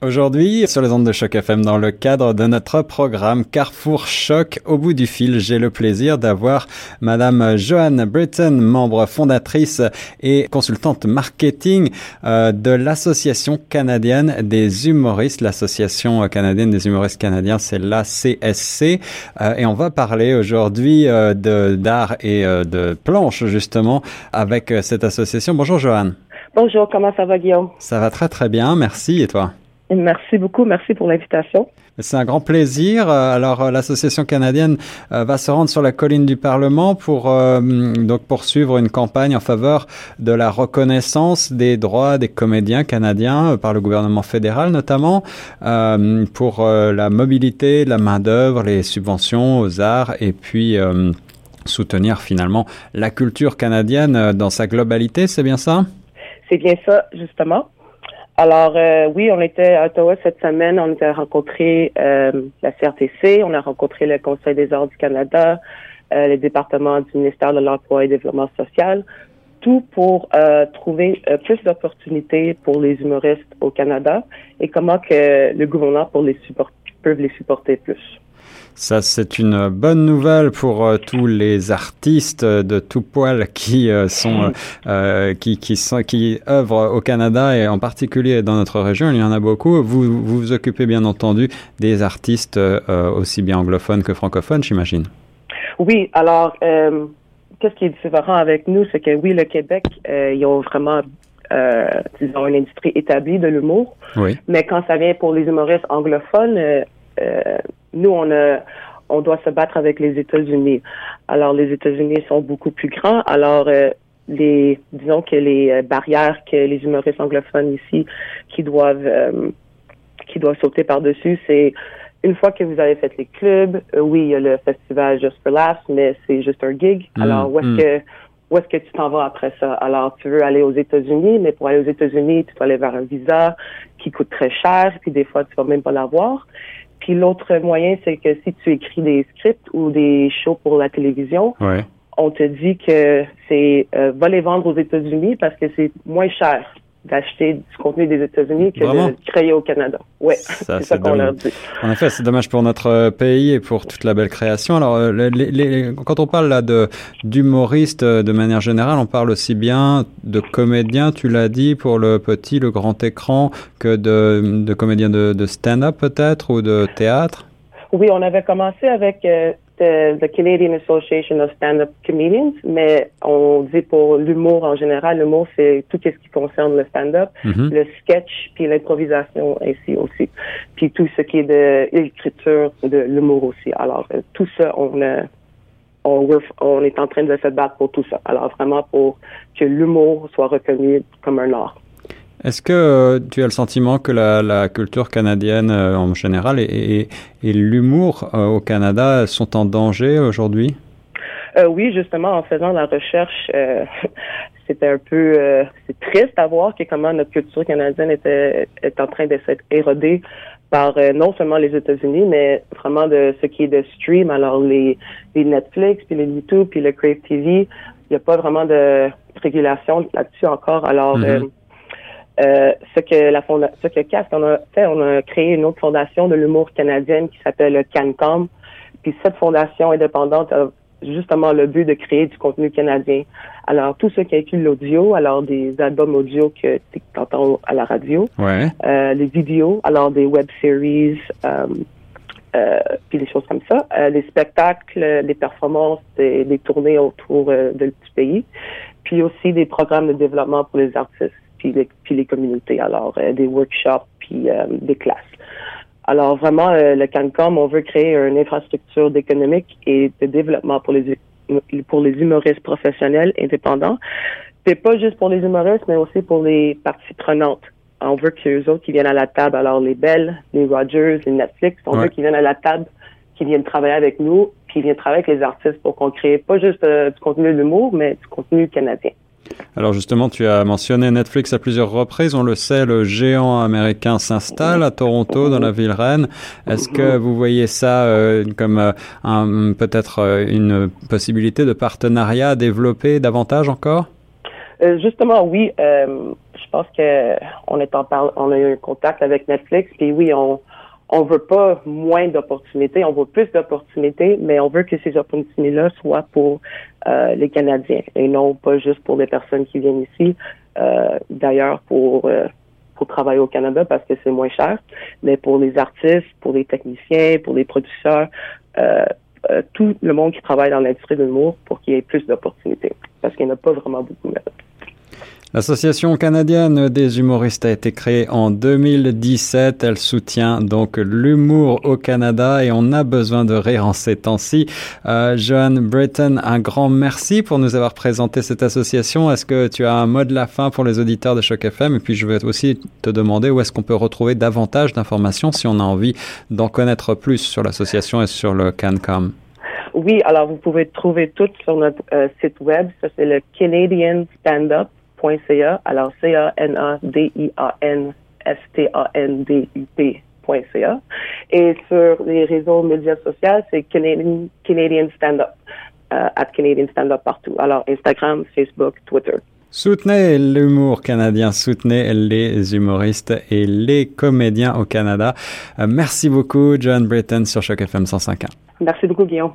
Aujourd'hui, sur les ondes de Choc FM, dans le cadre de notre programme Carrefour Choc, au bout du fil, j'ai le plaisir d'avoir Madame Joanne Britton, membre fondatrice et consultante marketing euh, de l'Association canadienne des humoristes. L'Association canadienne des humoristes canadiens, c'est l'ACSC. Euh, et on va parler aujourd'hui euh, de d'art et de planche, justement, avec cette association. Bonjour Joanne. Bonjour, comment ça va Guillaume? Ça va très très bien, merci. Et toi? Merci beaucoup. Merci pour l'invitation. C'est un grand plaisir. Euh, alors, euh, l'association canadienne euh, va se rendre sur la colline du Parlement pour donc poursuivre une campagne en faveur de la reconnaissance des droits des comédiens canadiens par le gouvernement fédéral, notamment pour la mobilité, la main d'œuvre, les subventions aux arts et puis soutenir finalement la culture canadienne dans sa globalité. C'est bien ça? C'est bien ça, justement. Alors euh, oui, on était à Ottawa cette semaine, on a rencontré euh, la CRTC, on a rencontré le Conseil des arts du Canada, euh, les départements du ministère de l'Emploi et Développement social, tout pour trouver plus d'opportunités pour les humoristes au Canada et comment que le gouvernement pour les support, peuvent les supporter plus. Ça, c'est une bonne nouvelle pour euh, tous les artistes de tout poil qui euh, sont, euh, qui, qui sont, qui œuvrent au Canada et en particulier dans notre région. Il y en a beaucoup. Vous vous, vous occupez bien entendu des artistes aussi bien anglophones que francophones, j'imagine. Oui. Alors, qu'est-ce qui est différent avec nous, c'est que oui, le Québec, ils ont vraiment disons, une industrie établie de l'humour. Oui. Mais quand ça vient pour les humoristes anglophones, euh, nous, on a, on doit se battre avec les États-Unis. Alors, les États-Unis sont beaucoup plus grands. Alors, euh, les, disons que les euh, barrières que les humoristes anglophones ici qui doivent, qui doivent sauter par-dessus, c'est une fois que vous avez fait les clubs, oui, il y a le festival Just for Laughs, mais c'est juste un gig. Mm, Alors, où est-ce mm. que où est-ce que tu t'en vas après ça? Alors, tu veux aller aux États-Unis, mais pour aller aux États-Unis, tu dois aller vers un visa qui coûte très cher, puis des fois, tu vas même pas l'avoir. Puis l'autre moyen, c'est que si tu écris des scripts ou des shows pour la télévision, on te dit que c'est euh, va les vendre aux États-Unis parce que c'est moins cher d'acheter du contenu des États-Unis que de créer au Canada. Oui, c'est ça qu'on leur dit. En effet, c'est dommage pour notre euh, pays et pour toute la belle création. Alors, euh, les, quand on parle là de d'humoristes euh, de manière générale, on parle aussi bien de comédiens, tu l'as dit, pour le petit, le grand écran, que de, de comédiens de, de stand-up peut-être ou de théâtre? Oui, on avait commencé avec the Canadian Association of Stand-Up Comedians, mais on dit pour l'humour en général, l'humour c'est tout ce qui concerne le stand-up, mm-hmm. le sketch, puis l'improvisation ainsi aussi, puis tout ce qui est de l'écriture, de l'humour aussi. Alors euh, tout ça, on, on, on est en train de se battre pour tout ça. Alors vraiment pour que l'humour soit reconnu comme un art. Est-ce que euh, tu as le sentiment que la, la culture canadienne euh, en général et, et, l'humour euh, au Canada sont en danger aujourd'hui? oui, justement, en faisant la recherche, c'était un peu c'est triste à voir que comment notre culture canadienne était est en train de s'être érodée par non seulement les États-Unis, mais vraiment de ce qui est de stream, alors les, les Netflix, puis les YouTube, puis le Crave TV, il n'y a pas vraiment de régulation là-dessus encore. Alors, mm-hmm. Euh, ce que la fonda ce que CAST, on a fait, on a créé une autre fondation de l'humour canadienne qui s'appelle CanCom. Puis cette fondation indépendante a justement le but de créer du contenu canadien. Alors, tout ce qui inclut l'audio, alors des albums audio que tu entends à la radio, ouais. euh, les vidéos, alors des web series, euh, euh, puis des choses comme ça, euh, les spectacles, les performances, des, des tournées autour euh, de, du pays, puis aussi des programmes de développement pour les artistes puis les, puis les communautés. Alors, euh, des workshops, puis euh, des classes. Alors, vraiment, euh, le CanCom, on veut créer une infrastructure d'économique et de développement pour les pour les humoristes professionnels indépendants. C'est pas juste pour les humoristes, mais aussi pour les parties prenantes. On veut que les autres qui viennent à la table, alors les Bell, les Rogers, les Netflix, on veut qu'ils viennent à la table, qu'ils viennent travailler avec nous, puis ils viennent travailler avec les artistes pour qu'on crée pas juste du contenu d'humour, mais du contenu canadien. Alors justement, tu as mentionné Netflix à plusieurs reprises. On le sait, le géant américain s'installe à Toronto, dans la ville reine. Est-ce que vous voyez ça euh, comme euh, peut-être euh, une possibilité de partenariat à développer davantage encore? Justement, oui. je je pense que on est en parle, on a eu un contact avec Netflix, puis oui, on on veut pas moins d'opportunités, on veut plus d'opportunités, mais on veut que ces opportunités-là soient pour euh, les Canadiens et non pas juste pour les personnes qui viennent ici. Euh, D'ailleurs, pour euh, pour travailler au Canada parce que c'est moins cher, mais pour les artistes, pour les techniciens, pour les producteurs, euh, euh, tout le monde qui travaille dans l'industrie de l'humour pour qu'il y ait plus d'opportunités parce qu'il n'y en a pas vraiment beaucoup maintenant. L'association canadienne des humoristes a été créée en 2017. Elle soutient donc l'humour au Canada et on a besoin de rire en ces temps-ci. Euh, Johan Britton, un grand merci pour nous avoir présenté cette association. Est-ce que tu as un mot de la fin pour les auditeurs de Choc FM? Et puis je vais aussi te demander où est-ce qu'on peut retrouver davantage d'informations si on a envie d'en connaître plus sur l'association et sur le CanCom. Oui, alors vous pouvez trouver tout sur notre euh, site web. Ça, c'est le Canadian Stand Up .ca. Alors, C-A-N-A-D-I-A-N-S-T-A-N-D-U-P.ca. Et sur les réseaux médias sociaux, c'est Canadian, Canadian Stand Up, euh, at Canadian Stand Up partout. Alors, Instagram, Facebook, Twitter. Soutenez l'humour canadien, soutenez les humoristes et les comédiens au Canada. Euh, merci beaucoup, John Britton sur Choc FM 105.1. Merci beaucoup, Guillaume.